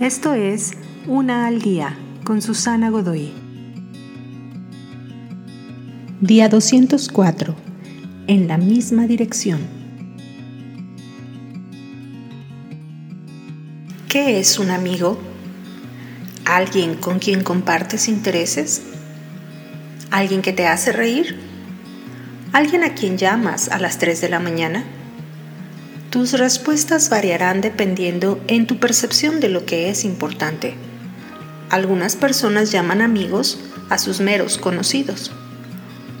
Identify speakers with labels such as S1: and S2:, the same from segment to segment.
S1: Esto es Una al Día con Susana Godoy. Día 204. En la misma dirección. ¿Qué es un amigo? ¿Alguien con quien compartes intereses? ¿Alguien que te hace reír? ¿Alguien a quien llamas a las 3 de la mañana? Tus respuestas variarán dependiendo en tu percepción de lo que es importante. Algunas personas llaman amigos a sus meros conocidos.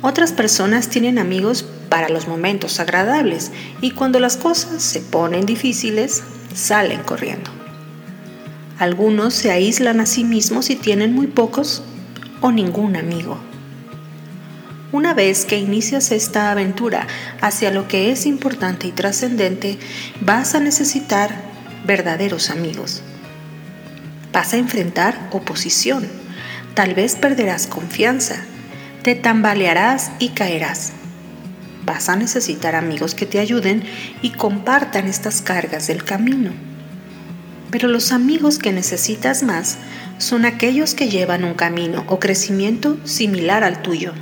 S1: Otras personas tienen amigos para los momentos agradables y cuando las cosas se ponen difíciles, salen corriendo. Algunos se aíslan a sí mismos y tienen muy pocos o ningún amigo. Una vez que inicias esta aventura hacia lo que es importante y trascendente, vas a necesitar verdaderos amigos. Vas a enfrentar oposición. Tal vez perderás confianza. Te tambalearás y caerás. Vas a necesitar amigos que te ayuden y compartan estas cargas del camino. Pero los amigos que necesitas más son aquellos que llevan un camino o crecimiento similar al tuyo.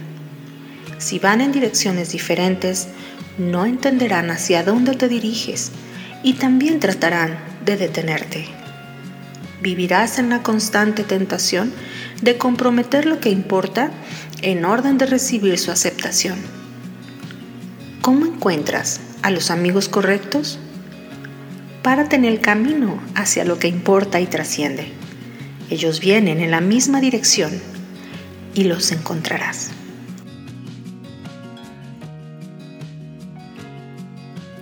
S1: Si van en direcciones diferentes, no entenderán hacia dónde te diriges y también tratarán de detenerte. Vivirás en la constante tentación de comprometer lo que importa en orden de recibir su aceptación. ¿Cómo encuentras a los amigos correctos? Párate en el camino hacia lo que importa y trasciende. Ellos vienen en la misma dirección y los encontrarás.